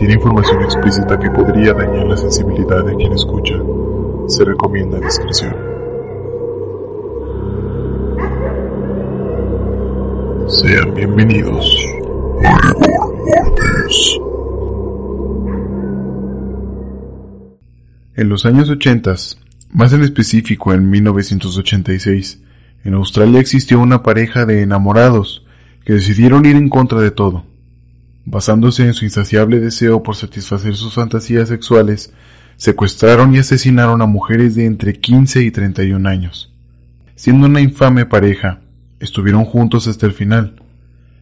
tiene información explícita que podría dañar la sensibilidad de quien escucha. Se recomienda discreción. Sean bienvenidos a Rigor Mortis. En los años 80, más en específico en 1986, en Australia existió una pareja de enamorados que decidieron ir en contra de todo. Basándose en su insaciable deseo por satisfacer sus fantasías sexuales, secuestraron y asesinaron a mujeres de entre 15 y 31 años. Siendo una infame pareja, estuvieron juntos hasta el final,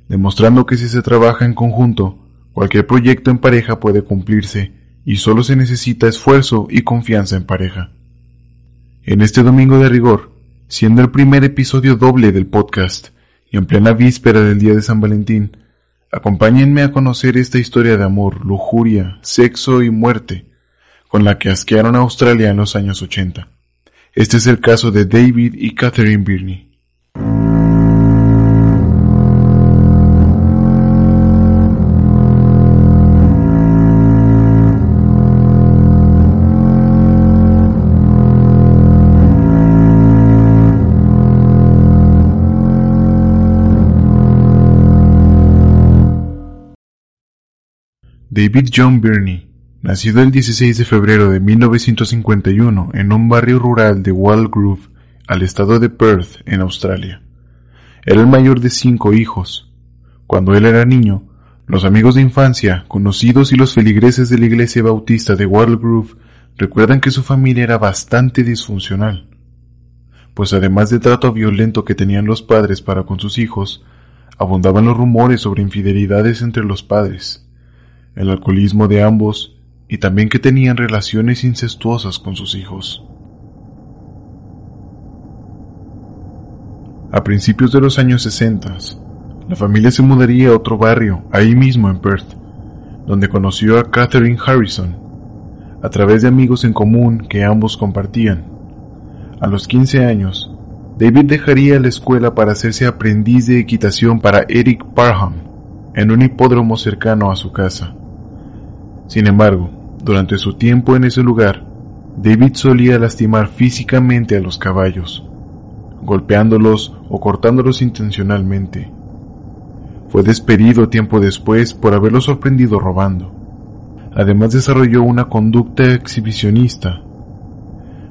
demostrando que si se trabaja en conjunto, cualquier proyecto en pareja puede cumplirse y solo se necesita esfuerzo y confianza en pareja. En este domingo de rigor, siendo el primer episodio doble del podcast y en plena víspera del día de San Valentín, acompáñenme a conocer esta historia de amor, lujuria, sexo y muerte con la que asquearon a Australia en los años 80. Este es el caso de David y Catherine Birney. David John Birney, nacido el 16 de febrero de 1951 en un barrio rural de Walgrove, al estado de Perth, en Australia. Era el mayor de cinco hijos. Cuando él era niño, los amigos de infancia, conocidos y los feligreses de la iglesia bautista de Walgrove recuerdan que su familia era bastante disfuncional, pues además del trato violento que tenían los padres para con sus hijos, abundaban los rumores sobre infidelidades entre los padres el alcoholismo de ambos y también que tenían relaciones incestuosas con sus hijos. A principios de los años 60, la familia se mudaría a otro barrio, ahí mismo en Perth, donde conoció a Catherine Harrison, a través de amigos en común que ambos compartían. A los 15 años, David dejaría la escuela para hacerse aprendiz de equitación para Eric Parham, en un hipódromo cercano a su casa. Sin embargo, durante su tiempo en ese lugar, David solía lastimar físicamente a los caballos, golpeándolos o cortándolos intencionalmente. Fue despedido tiempo después por haberlo sorprendido robando. Además desarrolló una conducta exhibicionista.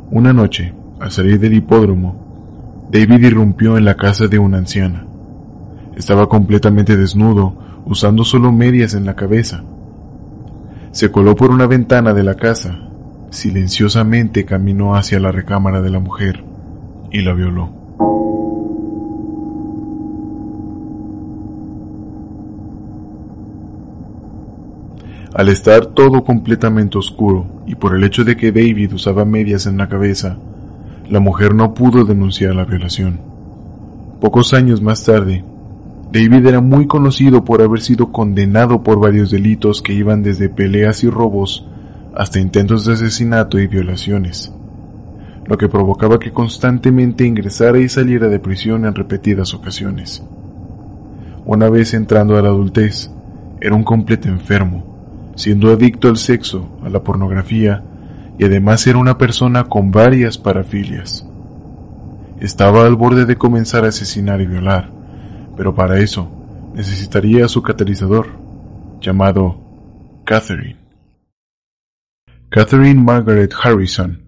Una noche, al salir del hipódromo, David irrumpió en la casa de una anciana. Estaba completamente desnudo, usando solo medias en la cabeza se coló por una ventana de la casa, silenciosamente caminó hacia la recámara de la mujer y la violó. Al estar todo completamente oscuro y por el hecho de que David usaba medias en la cabeza, la mujer no pudo denunciar la violación. Pocos años más tarde, David era muy conocido por haber sido condenado por varios delitos que iban desde peleas y robos hasta intentos de asesinato y violaciones, lo que provocaba que constantemente ingresara y saliera de prisión en repetidas ocasiones. Una vez entrando a la adultez, era un completo enfermo, siendo adicto al sexo, a la pornografía y además era una persona con varias parafilias. Estaba al borde de comenzar a asesinar y violar, pero para eso necesitaría su catalizador, llamado Catherine. Catherine Margaret Harrison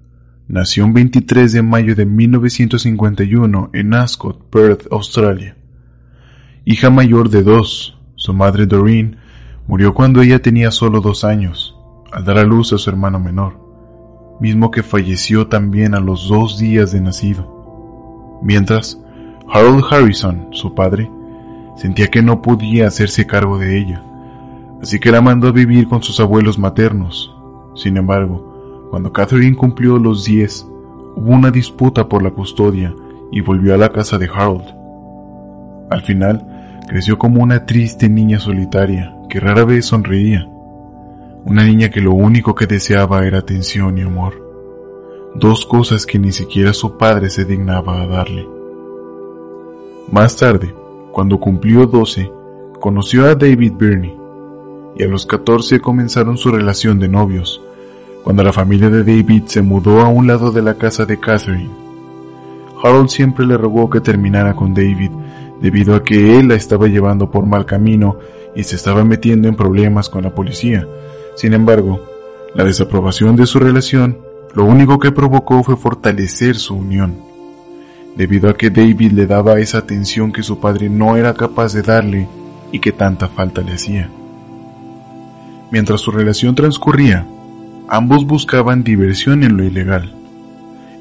nació el 23 de mayo de 1951 en Ascot, Perth, Australia. Hija mayor de dos, su madre Doreen murió cuando ella tenía solo dos años, al dar a luz a su hermano menor, mismo que falleció también a los dos días de nacido. Mientras, Harold Harrison, su padre, Sentía que no podía hacerse cargo de ella, así que la mandó a vivir con sus abuelos maternos. Sin embargo, cuando Catherine cumplió los 10, hubo una disputa por la custodia y volvió a la casa de Harold. Al final, creció como una triste niña solitaria que rara vez sonreía. Una niña que lo único que deseaba era atención y amor. Dos cosas que ni siquiera su padre se dignaba a darle. Más tarde, cuando cumplió 12, conoció a David Birney y a los 14 comenzaron su relación de novios, cuando la familia de David se mudó a un lado de la casa de Catherine. Harold siempre le rogó que terminara con David, debido a que él la estaba llevando por mal camino y se estaba metiendo en problemas con la policía. Sin embargo, la desaprobación de su relación lo único que provocó fue fortalecer su unión, debido a que David le daba esa atención que su padre no era capaz de darle y que tanta falta le hacía. Mientras su relación transcurría, ambos buscaban diversión en lo ilegal.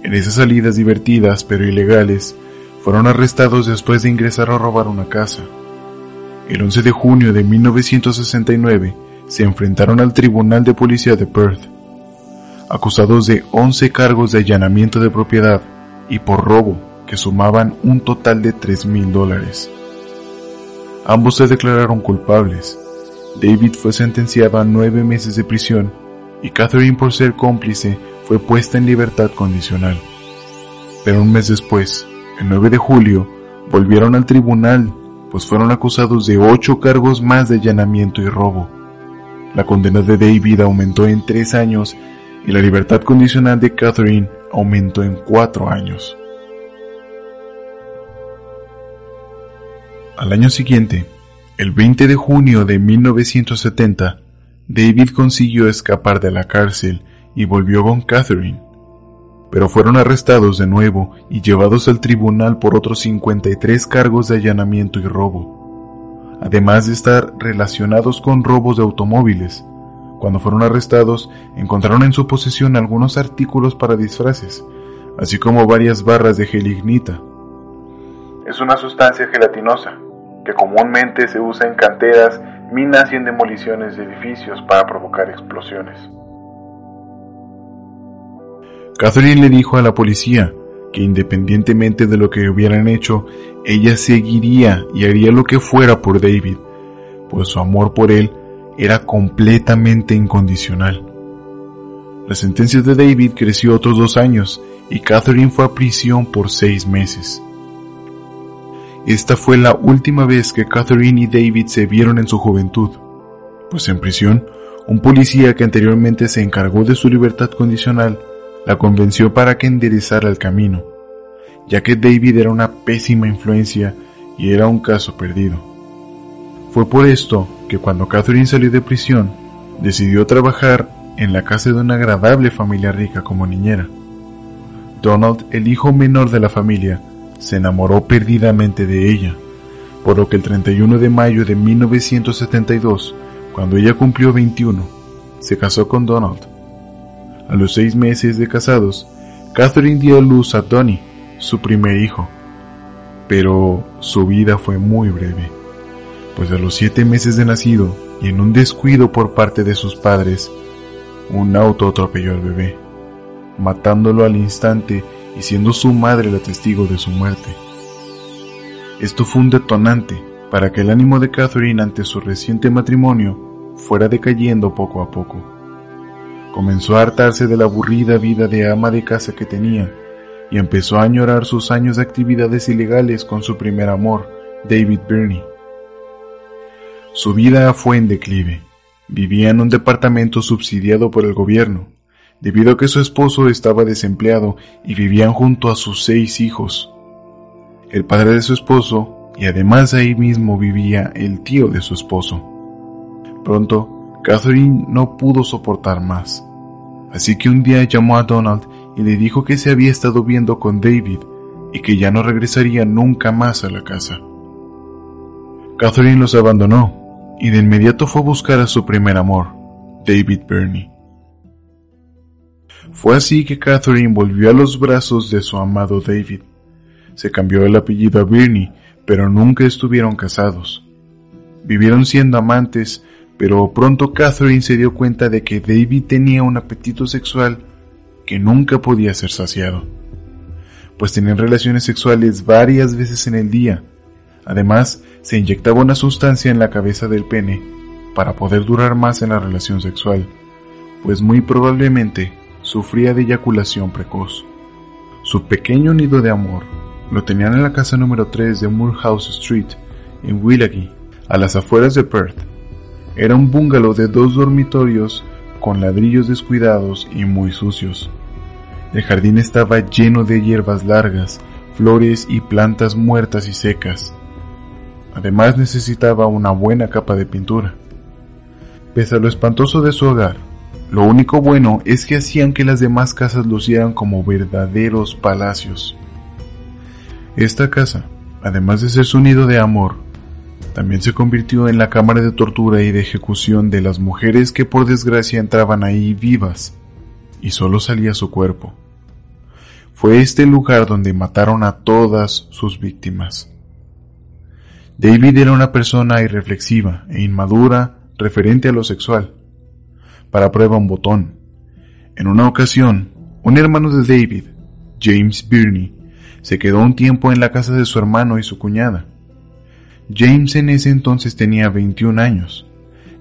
En esas salidas divertidas pero ilegales, fueron arrestados después de ingresar a robar una casa. El 11 de junio de 1969 se enfrentaron al Tribunal de Policía de Perth, acusados de 11 cargos de allanamiento de propiedad y por robo que sumaban un total de 3 mil dólares. Ambos se declararon culpables. David fue sentenciado a nueve meses de prisión y Catherine por ser cómplice fue puesta en libertad condicional. Pero un mes después, el 9 de julio, volvieron al tribunal, pues fueron acusados de ocho cargos más de allanamiento y robo. La condena de David aumentó en tres años y la libertad condicional de Catherine aumentó en cuatro años. Al año siguiente, el 20 de junio de 1970, David consiguió escapar de la cárcel y volvió con Catherine, pero fueron arrestados de nuevo y llevados al tribunal por otros 53 cargos de allanamiento y robo, además de estar relacionados con robos de automóviles. Cuando fueron arrestados, encontraron en su posesión algunos artículos para disfraces, así como varias barras de gelignita. Es una sustancia gelatinosa que comúnmente se usa en canteras, minas y en demoliciones de edificios para provocar explosiones. Catherine le dijo a la policía que independientemente de lo que hubieran hecho, ella seguiría y haría lo que fuera por David, pues su amor por él era completamente incondicional. La sentencia de David creció otros dos años y Catherine fue a prisión por seis meses. Esta fue la última vez que Catherine y David se vieron en su juventud, pues en prisión, un policía que anteriormente se encargó de su libertad condicional la convenció para que enderezara el camino, ya que David era una pésima influencia y era un caso perdido. Fue por esto que cuando Catherine salió de prisión, decidió trabajar en la casa de una agradable familia rica como niñera. Donald, el hijo menor de la familia, se enamoró perdidamente de ella, por lo que el 31 de mayo de 1972, cuando ella cumplió 21, se casó con Donald. A los seis meses de casados, Catherine dio luz a Tony, su primer hijo. Pero su vida fue muy breve, pues a los siete meses de nacido y en un descuido por parte de sus padres, un auto atropelló al bebé, matándolo al instante y siendo su madre la testigo de su muerte. Esto fue un detonante para que el ánimo de Catherine ante su reciente matrimonio fuera decayendo poco a poco. Comenzó a hartarse de la aburrida vida de ama de casa que tenía y empezó a añorar sus años de actividades ilegales con su primer amor, David Birney. Su vida fue en declive. Vivía en un departamento subsidiado por el gobierno, debido a que su esposo estaba desempleado y vivían junto a sus seis hijos. El padre de su esposo y además ahí mismo vivía el tío de su esposo. Pronto Catherine no pudo soportar más, así que un día llamó a Donald y le dijo que se había estado viendo con David y que ya no regresaría nunca más a la casa. Catherine los abandonó y de inmediato fue a buscar a su primer amor, David Burney. Fue así que Catherine volvió a los brazos de su amado David. Se cambió el apellido a Burney, pero nunca estuvieron casados. Vivieron siendo amantes pero pronto Catherine se dio cuenta de que David tenía un apetito sexual que nunca podía ser saciado, pues tenían relaciones sexuales varias veces en el día. Además, se inyectaba una sustancia en la cabeza del pene para poder durar más en la relación sexual, pues muy probablemente sufría de eyaculación precoz. Su pequeño nido de amor lo tenían en la casa número 3 de Moorhouse Street, en Willagee, a las afueras de Perth. Era un bungalow de dos dormitorios con ladrillos descuidados y muy sucios. El jardín estaba lleno de hierbas largas, flores y plantas muertas y secas. Además necesitaba una buena capa de pintura. Pese a lo espantoso de su hogar, lo único bueno es que hacían que las demás casas lucieran como verdaderos palacios. Esta casa, además de ser su nido de amor, también se convirtió en la cámara de tortura y de ejecución de las mujeres que por desgracia entraban ahí vivas y solo salía su cuerpo. Fue este lugar donde mataron a todas sus víctimas. David era una persona irreflexiva e inmadura referente a lo sexual. Para prueba un botón. En una ocasión, un hermano de David, James Birney, se quedó un tiempo en la casa de su hermano y su cuñada. James en ese entonces tenía 21 años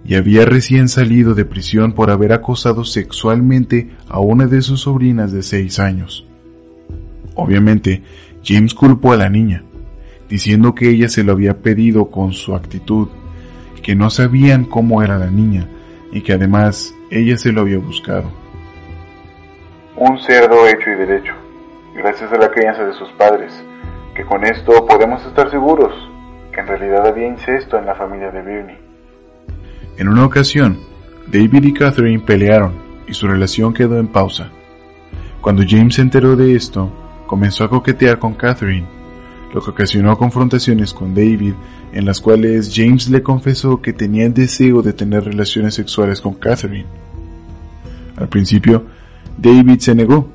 y había recién salido de prisión por haber acosado sexualmente a una de sus sobrinas de 6 años. Obviamente, James culpó a la niña, diciendo que ella se lo había pedido con su actitud, que no sabían cómo era la niña y que además ella se lo había buscado. Un cerdo hecho y derecho gracias a la crianza de sus padres, que con esto podemos estar seguros que en realidad había incesto en la familia de Birney. En una ocasión, David y Catherine pelearon y su relación quedó en pausa. Cuando James se enteró de esto, comenzó a coquetear con Catherine, lo que ocasionó confrontaciones con David en las cuales James le confesó que tenía el deseo de tener relaciones sexuales con Catherine. Al principio, David se negó,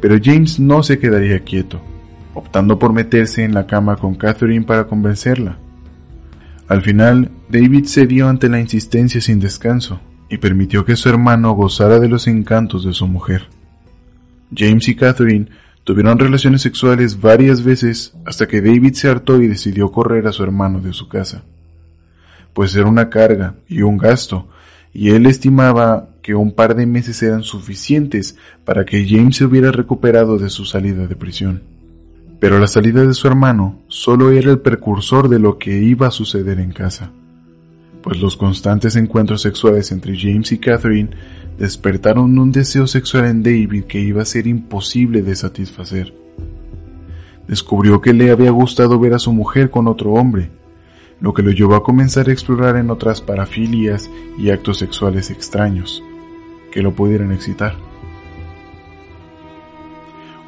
pero James no se quedaría quieto, optando por meterse en la cama con Catherine para convencerla. Al final, David cedió ante la insistencia sin descanso y permitió que su hermano gozara de los encantos de su mujer. James y Catherine tuvieron relaciones sexuales varias veces hasta que David se hartó y decidió correr a su hermano de su casa, pues era una carga y un gasto, y él estimaba que un par de meses eran suficientes para que James se hubiera recuperado de su salida de prisión. Pero la salida de su hermano solo era el precursor de lo que iba a suceder en casa, pues los constantes encuentros sexuales entre James y Catherine despertaron un deseo sexual en David que iba a ser imposible de satisfacer. Descubrió que le había gustado ver a su mujer con otro hombre, lo que lo llevó a comenzar a explorar en otras parafilias y actos sexuales extraños que lo pudieran excitar.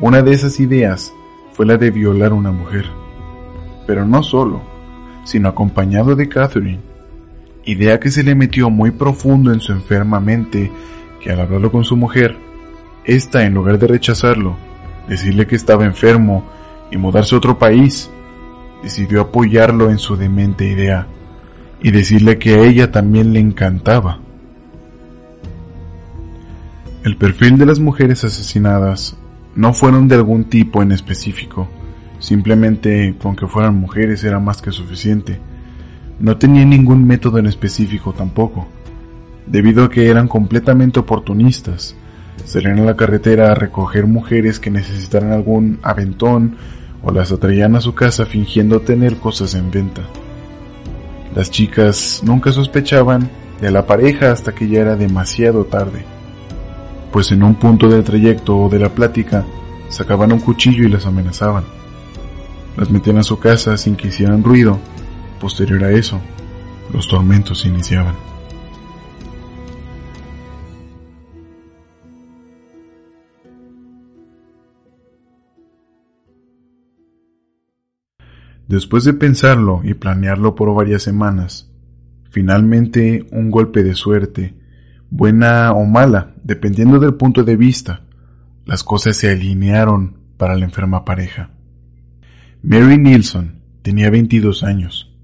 Una de esas ideas fue la de violar a una mujer, pero no solo, sino acompañado de Catherine, idea que se le metió muy profundo en su enferma mente que al hablarlo con su mujer, ésta en lugar de rechazarlo, decirle que estaba enfermo y mudarse a otro país, decidió apoyarlo en su demente idea y decirle que a ella también le encantaba. El perfil de las mujeres asesinadas no fueron de algún tipo en específico, simplemente con que fueran mujeres era más que suficiente. No tenía ningún método en específico tampoco, debido a que eran completamente oportunistas. Salían a la carretera a recoger mujeres que necesitaran algún aventón o las atraían a su casa fingiendo tener cosas en venta. Las chicas nunca sospechaban de la pareja hasta que ya era demasiado tarde pues en un punto del trayecto o de la plática sacaban un cuchillo y las amenazaban. Las metían a su casa sin que hicieran ruido. Posterior a eso, los tormentos iniciaban. Después de pensarlo y planearlo por varias semanas, finalmente un golpe de suerte buena o mala, dependiendo del punto de vista, las cosas se alinearon para la enferma pareja. Mary Nilsson tenía 22 años.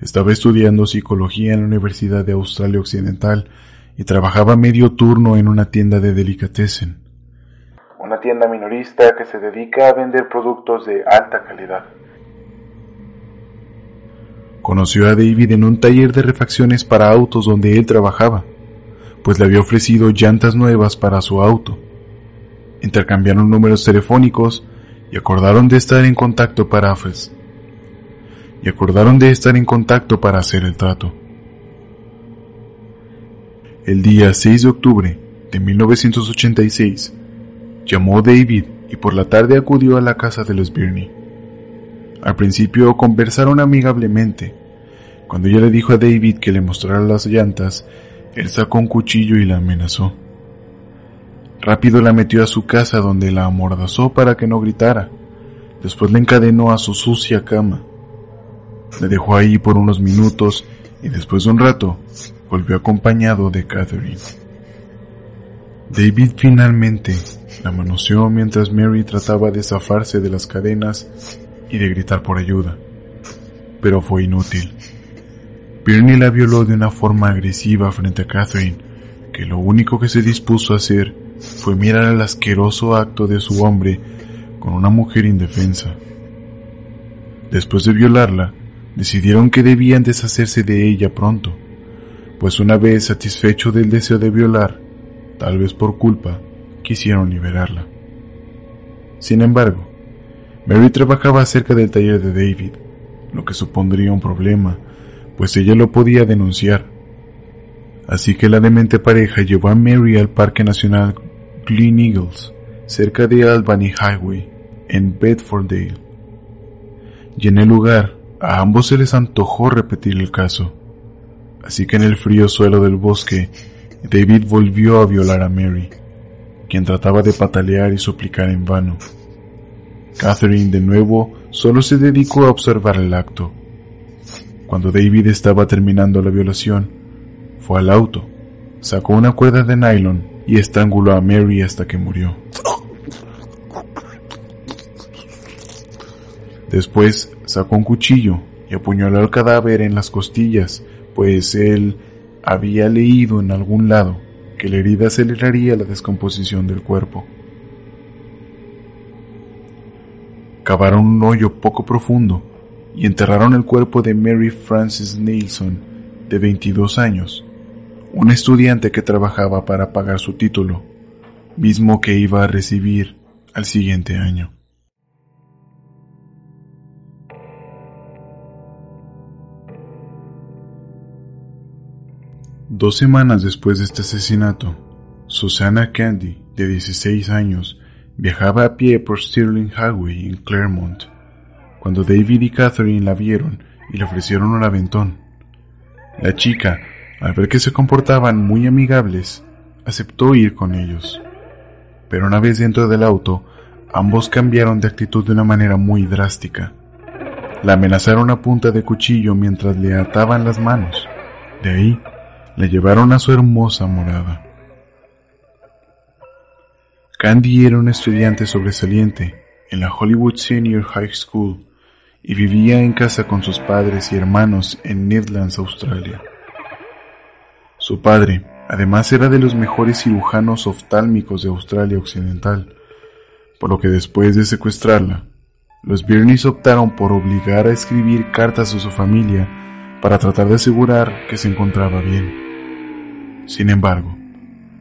Estaba estudiando psicología en la Universidad de Australia Occidental y trabajaba medio turno en una tienda de delicatessen. Una tienda minorista que se dedica a vender productos de alta calidad. Conoció a David en un taller de refacciones para autos donde él trabajaba, pues le había ofrecido llantas nuevas para su auto. Intercambiaron números telefónicos y acordaron de estar en contacto para y acordaron de estar en contacto para hacer el trato. El día 6 de octubre de 1986, llamó David y por la tarde acudió a la casa de los Birney. Al principio conversaron amigablemente. Cuando ella le dijo a David que le mostrara las llantas, él sacó un cuchillo y la amenazó. Rápido la metió a su casa donde la amordazó para que no gritara. Después la encadenó a su sucia cama. La dejó ahí por unos minutos y después de un rato volvió acompañado de Catherine. David finalmente la manoseó mientras Mary trataba de zafarse de las cadenas y de gritar por ayuda, pero fue inútil. Birney la violó de una forma agresiva frente a Catherine, que lo único que se dispuso a hacer fue mirar el asqueroso acto de su hombre con una mujer indefensa. Después de violarla, decidieron que debían deshacerse de ella pronto, pues una vez satisfecho del deseo de violar, tal vez por culpa, quisieron liberarla. Sin embargo, Mary trabajaba cerca del taller de David, lo que supondría un problema, pues ella lo podía denunciar. Así que la demente pareja llevó a Mary al Parque Nacional Glen Eagles, cerca de Albany Highway, en Bedfordale. Y en el lugar, a ambos se les antojó repetir el caso. Así que en el frío suelo del bosque, David volvió a violar a Mary, quien trataba de patalear y suplicar en vano. Catherine de nuevo solo se dedicó a observar el acto. Cuando David estaba terminando la violación, fue al auto, sacó una cuerda de nylon y estranguló a Mary hasta que murió. Después sacó un cuchillo y apuñaló al cadáver en las costillas, pues él había leído en algún lado que la herida aceleraría la descomposición del cuerpo. cavaron un hoyo poco profundo y enterraron el cuerpo de Mary Frances Nelson, de 22 años, una estudiante que trabajaba para pagar su título, mismo que iba a recibir al siguiente año. Dos semanas después de este asesinato, Susana Candy, de 16 años, Viajaba a pie por Stirling Highway en Claremont, cuando David y Catherine la vieron y le ofrecieron un aventón. La chica, al ver que se comportaban muy amigables, aceptó ir con ellos. Pero una vez dentro del auto, ambos cambiaron de actitud de una manera muy drástica. La amenazaron a punta de cuchillo mientras le ataban las manos. De ahí, la llevaron a su hermosa morada. Candy era una estudiante sobresaliente en la Hollywood Senior High School y vivía en casa con sus padres y hermanos en Nedlands, Australia. Su padre, además, era de los mejores cirujanos oftálmicos de Australia Occidental, por lo que después de secuestrarla, los Birneys optaron por obligar a escribir cartas a su familia para tratar de asegurar que se encontraba bien. Sin embargo,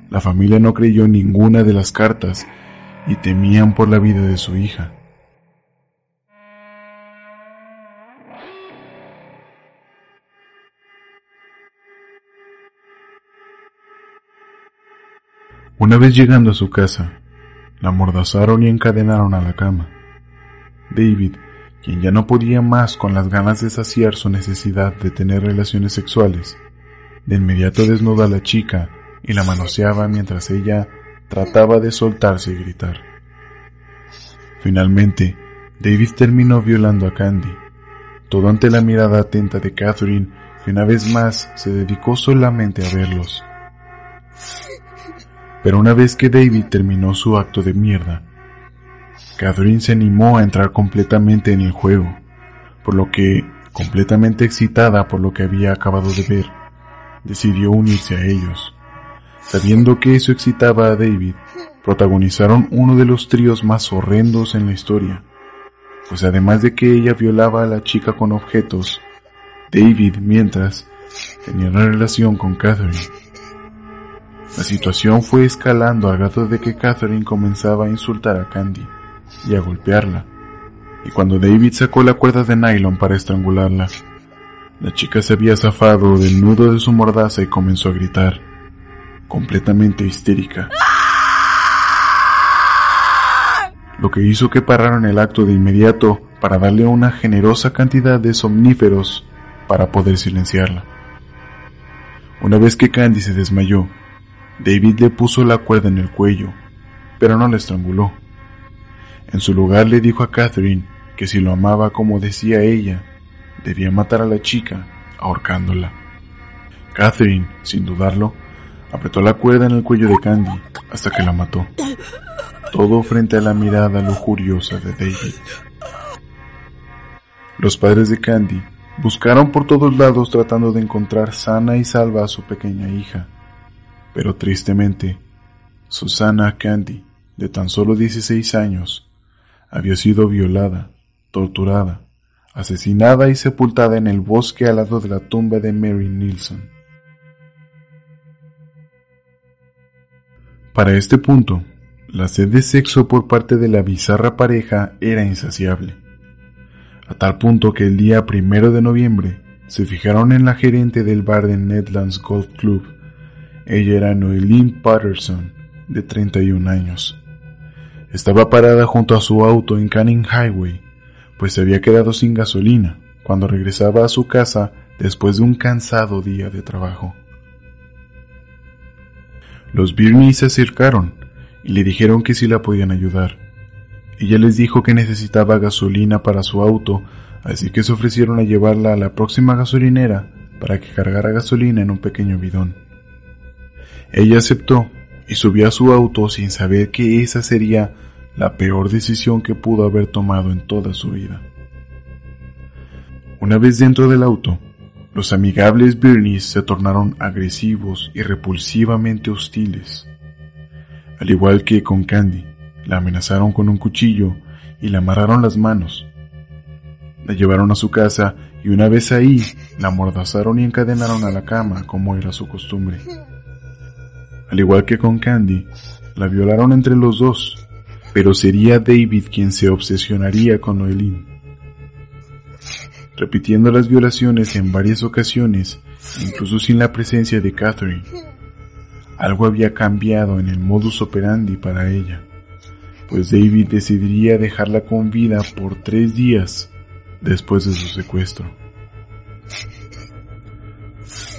la familia no creyó ninguna de las cartas y temían por la vida de su hija. Una vez llegando a su casa, la amordazaron y encadenaron a la cama. David, quien ya no podía más con las ganas de saciar su necesidad de tener relaciones sexuales, de inmediato desnuda a la chica y la manoseaba mientras ella trataba de soltarse y gritar. Finalmente, David terminó violando a Candy, todo ante la mirada atenta de Catherine, que una vez más se dedicó solamente a verlos. Pero una vez que David terminó su acto de mierda, Catherine se animó a entrar completamente en el juego, por lo que completamente excitada por lo que había acabado de ver, decidió unirse a ellos. Sabiendo que eso excitaba a David, protagonizaron uno de los tríos más horrendos en la historia, pues además de que ella violaba a la chica con objetos, David, mientras, tenía una relación con Catherine. La situación fue escalando al grado de que Catherine comenzaba a insultar a Candy y a golpearla, y cuando David sacó la cuerda de nylon para estrangularla, la chica se había zafado del nudo de su mordaza y comenzó a gritar, completamente histérica. Lo que hizo que pararan el acto de inmediato para darle una generosa cantidad de somníferos para poder silenciarla. Una vez que Candy se desmayó, David le puso la cuerda en el cuello, pero no la estranguló. En su lugar le dijo a Catherine que si lo amaba como decía ella, debía matar a la chica ahorcándola. Catherine, sin dudarlo, apretó la cuerda en el cuello de Candy hasta que la mató. Todo frente a la mirada lujuriosa de David. Los padres de Candy buscaron por todos lados tratando de encontrar sana y salva a su pequeña hija. Pero tristemente, Susana Candy, de tan solo 16 años, había sido violada, torturada, asesinada y sepultada en el bosque al lado de la tumba de Mary Nilsson. Para este punto, la sed de sexo por parte de la bizarra pareja era insaciable, a tal punto que el día primero de noviembre se fijaron en la gerente del bar de Nedlands Golf Club. Ella era Noeline Patterson, de 31 años. Estaba parada junto a su auto en Canning Highway, pues se había quedado sin gasolina cuando regresaba a su casa después de un cansado día de trabajo. Los Birney se acercaron y le dijeron que sí la podían ayudar. Ella les dijo que necesitaba gasolina para su auto, así que se ofrecieron a llevarla a la próxima gasolinera para que cargara gasolina en un pequeño bidón. Ella aceptó y subió a su auto sin saber que esa sería la peor decisión que pudo haber tomado en toda su vida. Una vez dentro del auto, los amigables Birneys se tornaron agresivos y repulsivamente hostiles. Al igual que con Candy, la amenazaron con un cuchillo y le amarraron las manos. La llevaron a su casa y una vez ahí, la amordazaron y encadenaron a la cama como era su costumbre. Al igual que con Candy, la violaron entre los dos pero sería David quien se obsesionaría con Noelin. Repitiendo las violaciones en varias ocasiones, incluso sin la presencia de Catherine. Algo había cambiado en el modus operandi para ella, pues David decidiría dejarla con vida por tres días después de su secuestro.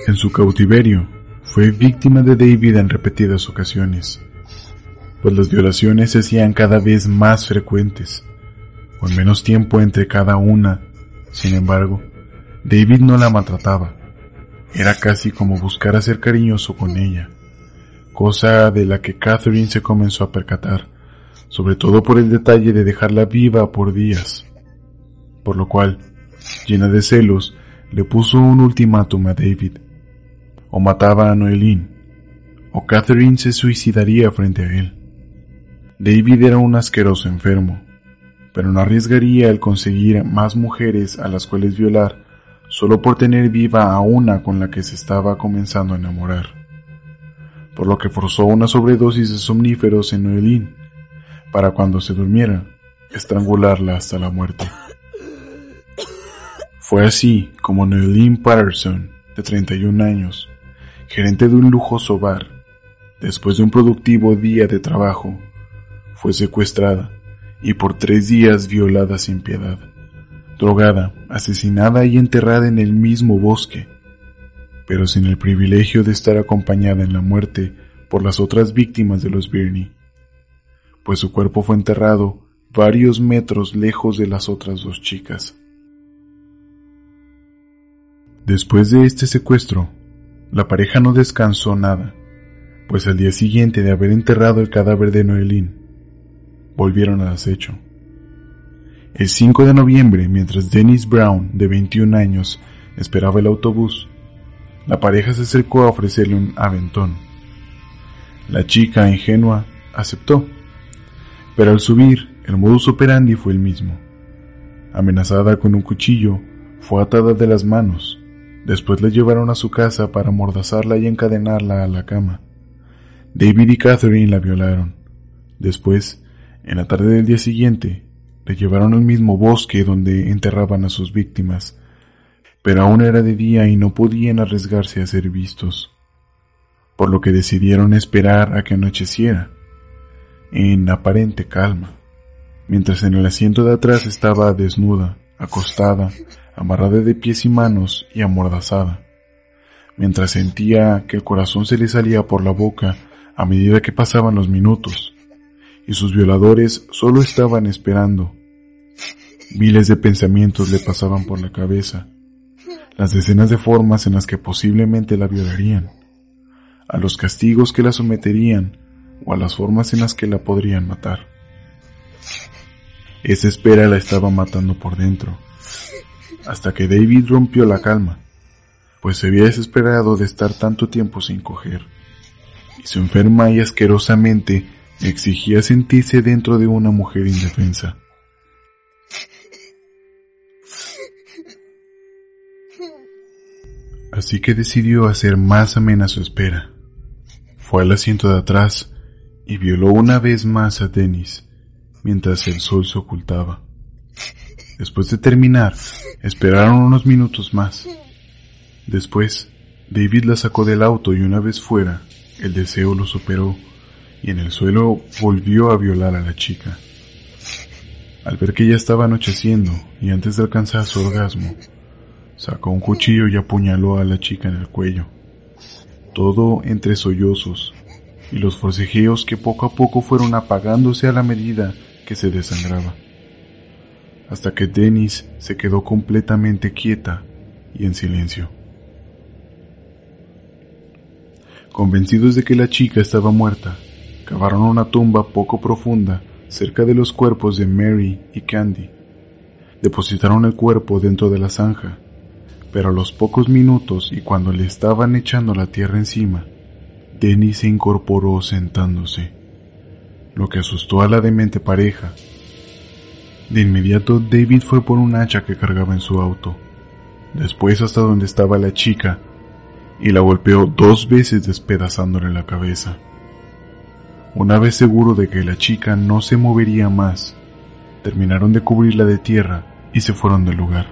En su cautiverio, fue víctima de David en repetidas ocasiones pues las violaciones se hacían cada vez más frecuentes, con menos tiempo entre cada una. Sin embargo, David no la maltrataba. Era casi como buscar ser cariñoso con ella, cosa de la que Catherine se comenzó a percatar, sobre todo por el detalle de dejarla viva por días. Por lo cual, llena de celos, le puso un ultimátum a David. O mataba a Noeline, o Catherine se suicidaría frente a él. David era un asqueroso enfermo, pero no arriesgaría el conseguir más mujeres a las cuales violar solo por tener viva a una con la que se estaba comenzando a enamorar, por lo que forzó una sobredosis de somníferos en Noelín, para cuando se durmiera, estrangularla hasta la muerte. Fue así como Noelín Patterson, de 31 años, gerente de un lujoso bar, después de un productivo día de trabajo, fue secuestrada y por tres días violada sin piedad, drogada, asesinada y enterrada en el mismo bosque, pero sin el privilegio de estar acompañada en la muerte por las otras víctimas de los Birney, pues su cuerpo fue enterrado varios metros lejos de las otras dos chicas. Después de este secuestro, la pareja no descansó nada, pues al día siguiente de haber enterrado el cadáver de Noelín, volvieron al acecho. El 5 de noviembre, mientras Dennis Brown, de 21 años, esperaba el autobús, la pareja se acercó a ofrecerle un aventón. La chica, ingenua, aceptó, pero al subir, el modus operandi fue el mismo. Amenazada con un cuchillo, fue atada de las manos. Después la llevaron a su casa para amordazarla y encadenarla a la cama. David y Catherine la violaron. Después, en la tarde del día siguiente, le llevaron al mismo bosque donde enterraban a sus víctimas, pero aún era de día y no podían arriesgarse a ser vistos, por lo que decidieron esperar a que anocheciera, en aparente calma, mientras en el asiento de atrás estaba desnuda, acostada, amarrada de pies y manos y amordazada, mientras sentía que el corazón se le salía por la boca a medida que pasaban los minutos, y sus violadores solo estaban esperando. Miles de pensamientos le pasaban por la cabeza, las decenas de formas en las que posiblemente la violarían, a los castigos que la someterían o a las formas en las que la podrían matar. Esa espera la estaba matando por dentro, hasta que David rompió la calma, pues se había desesperado de estar tanto tiempo sin coger, y su enferma y asquerosamente exigía sentirse dentro de una mujer indefensa. Así que decidió hacer más amena su espera. Fue al asiento de atrás y violó una vez más a Dennis mientras el sol se ocultaba. Después de terminar, esperaron unos minutos más. Después, David la sacó del auto y una vez fuera, el deseo lo superó y en el suelo volvió a violar a la chica. Al ver que ya estaba anocheciendo y antes de alcanzar su orgasmo, sacó un cuchillo y apuñaló a la chica en el cuello. Todo entre sollozos y los forcejeos que poco a poco fueron apagándose a la medida que se desangraba. Hasta que Dennis se quedó completamente quieta y en silencio. Convencidos de que la chica estaba muerta, cavaron una tumba poco profunda cerca de los cuerpos de Mary y Candy. Depositaron el cuerpo dentro de la zanja, pero a los pocos minutos y cuando le estaban echando la tierra encima, Denny se incorporó sentándose, lo que asustó a la demente pareja. De inmediato David fue por un hacha que cargaba en su auto, después hasta donde estaba la chica, y la golpeó dos veces despedazándole la cabeza. Una vez seguro de que la chica no se movería más, terminaron de cubrirla de tierra y se fueron del lugar,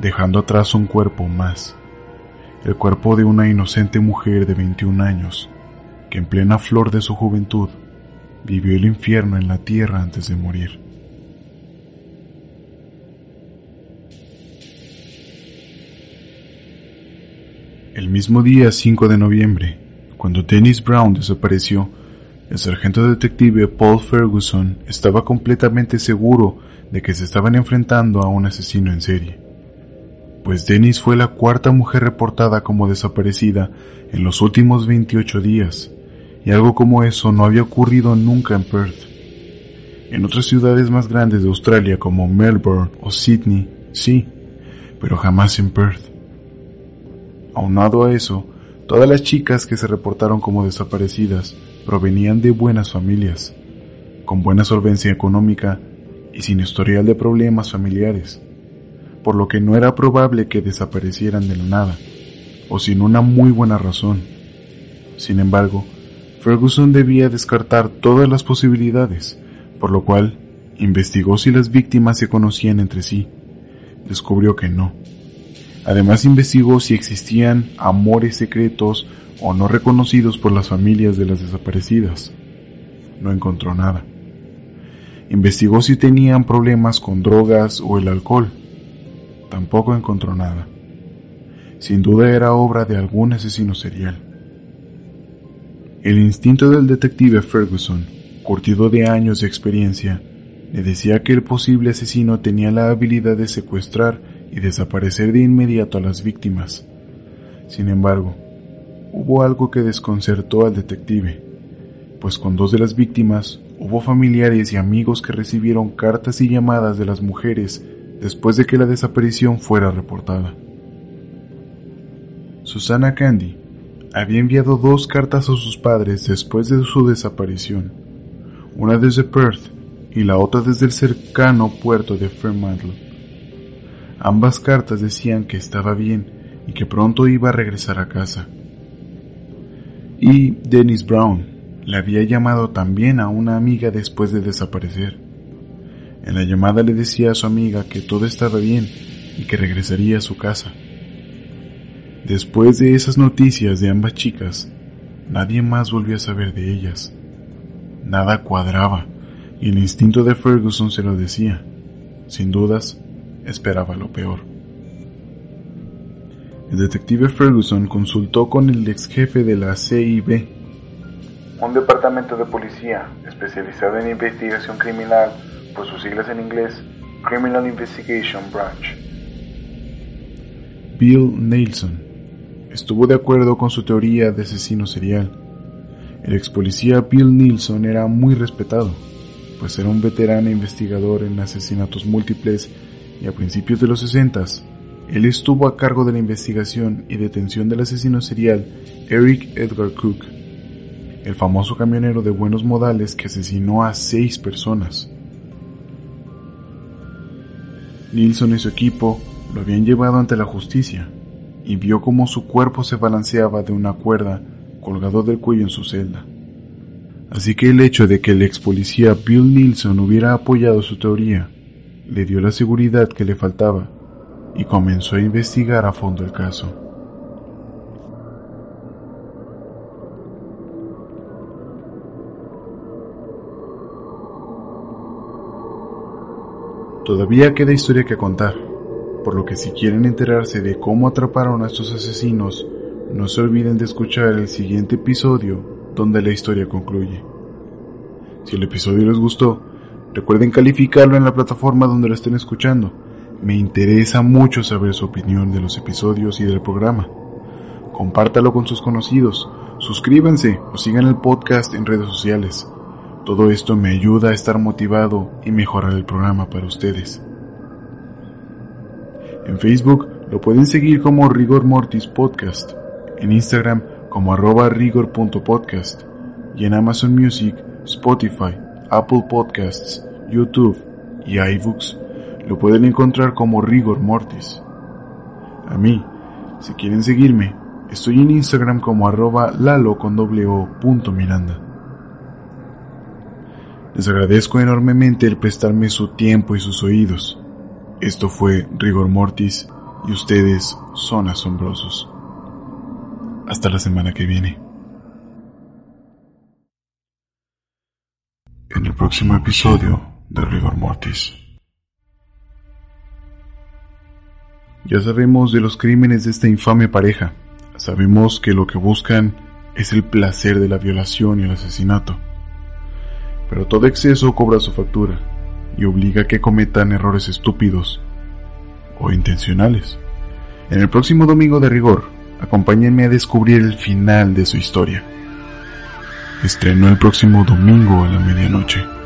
dejando atrás un cuerpo más, el cuerpo de una inocente mujer de 21 años, que en plena flor de su juventud vivió el infierno en la tierra antes de morir. El mismo día 5 de noviembre, cuando Dennis Brown desapareció, el sargento detective Paul Ferguson estaba completamente seguro de que se estaban enfrentando a un asesino en serie, pues Dennis fue la cuarta mujer reportada como desaparecida en los últimos 28 días, y algo como eso no había ocurrido nunca en Perth. En otras ciudades más grandes de Australia como Melbourne o Sydney, sí, pero jamás en Perth. Aunado a eso, todas las chicas que se reportaron como desaparecidas provenían de buenas familias, con buena solvencia económica y sin historial de problemas familiares, por lo que no era probable que desaparecieran de la nada, o sin una muy buena razón. Sin embargo, Ferguson debía descartar todas las posibilidades, por lo cual investigó si las víctimas se conocían entre sí. Descubrió que no. Además investigó si existían amores secretos o no reconocidos por las familias de las desaparecidas. No encontró nada. Investigó si tenían problemas con drogas o el alcohol. Tampoco encontró nada. Sin duda era obra de algún asesino serial. El instinto del detective Ferguson, curtido de años de experiencia, le decía que el posible asesino tenía la habilidad de secuestrar y desaparecer de inmediato a las víctimas. Sin embargo, hubo algo que desconcertó al detective, pues con dos de las víctimas hubo familiares y amigos que recibieron cartas y llamadas de las mujeres después de que la desaparición fuera reportada. Susana Candy había enviado dos cartas a sus padres después de su desaparición, una desde Perth y la otra desde el cercano puerto de Fremantle. Ambas cartas decían que estaba bien y que pronto iba a regresar a casa. Y Dennis Brown le había llamado también a una amiga después de desaparecer. En la llamada le decía a su amiga que todo estaba bien y que regresaría a su casa. Después de esas noticias de ambas chicas, nadie más volvió a saber de ellas. Nada cuadraba y el instinto de Ferguson se lo decía. Sin dudas, esperaba lo peor. El detective Ferguson consultó con el ex jefe de la CIB, un departamento de policía especializado en investigación criminal, por sus siglas en inglés, Criminal Investigation Branch. Bill Nelson. Estuvo de acuerdo con su teoría de asesino serial. El ex policía Bill Nilsson era muy respetado pues era un veterano investigador en asesinatos múltiples y a principios de los 60 él estuvo a cargo de la investigación y detención del asesino serial Eric Edgar Cook, el famoso camionero de buenos modales que asesinó a seis personas. Nilsson y su equipo lo habían llevado ante la justicia y vio cómo su cuerpo se balanceaba de una cuerda colgado del cuello en su celda. Así que el hecho de que el ex policía Bill Nilsson hubiera apoyado su teoría le dio la seguridad que le faltaba y comenzó a investigar a fondo el caso. Todavía queda historia que contar, por lo que si quieren enterarse de cómo atraparon a estos asesinos, no se olviden de escuchar el siguiente episodio donde la historia concluye. Si el episodio les gustó, recuerden calificarlo en la plataforma donde lo estén escuchando. Me interesa mucho saber su opinión de los episodios y del programa. Compártalo con sus conocidos, suscríbanse o sigan el podcast en redes sociales. Todo esto me ayuda a estar motivado y mejorar el programa para ustedes. En Facebook lo pueden seguir como Rigor Mortis Podcast, en Instagram como arroba rigor.podcast y en Amazon Music, Spotify, Apple Podcasts, YouTube y iBooks lo pueden encontrar como Rigor Mortis. A mí, si quieren seguirme, estoy en Instagram como arroba lalo con doble punto Miranda. Les agradezco enormemente el prestarme su tiempo y sus oídos. Esto fue Rigor Mortis y ustedes son asombrosos. Hasta la semana que viene. En el próximo episodio de Rigor Mortis. Ya sabemos de los crímenes de esta infame pareja. Sabemos que lo que buscan es el placer de la violación y el asesinato. Pero todo exceso cobra su factura y obliga a que cometan errores estúpidos o intencionales. En el próximo domingo de rigor, Acompáñenme a descubrir el final de su historia. Estreno el próximo domingo a la medianoche.